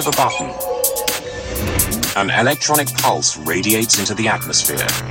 of a button, an electronic pulse radiates into the atmosphere.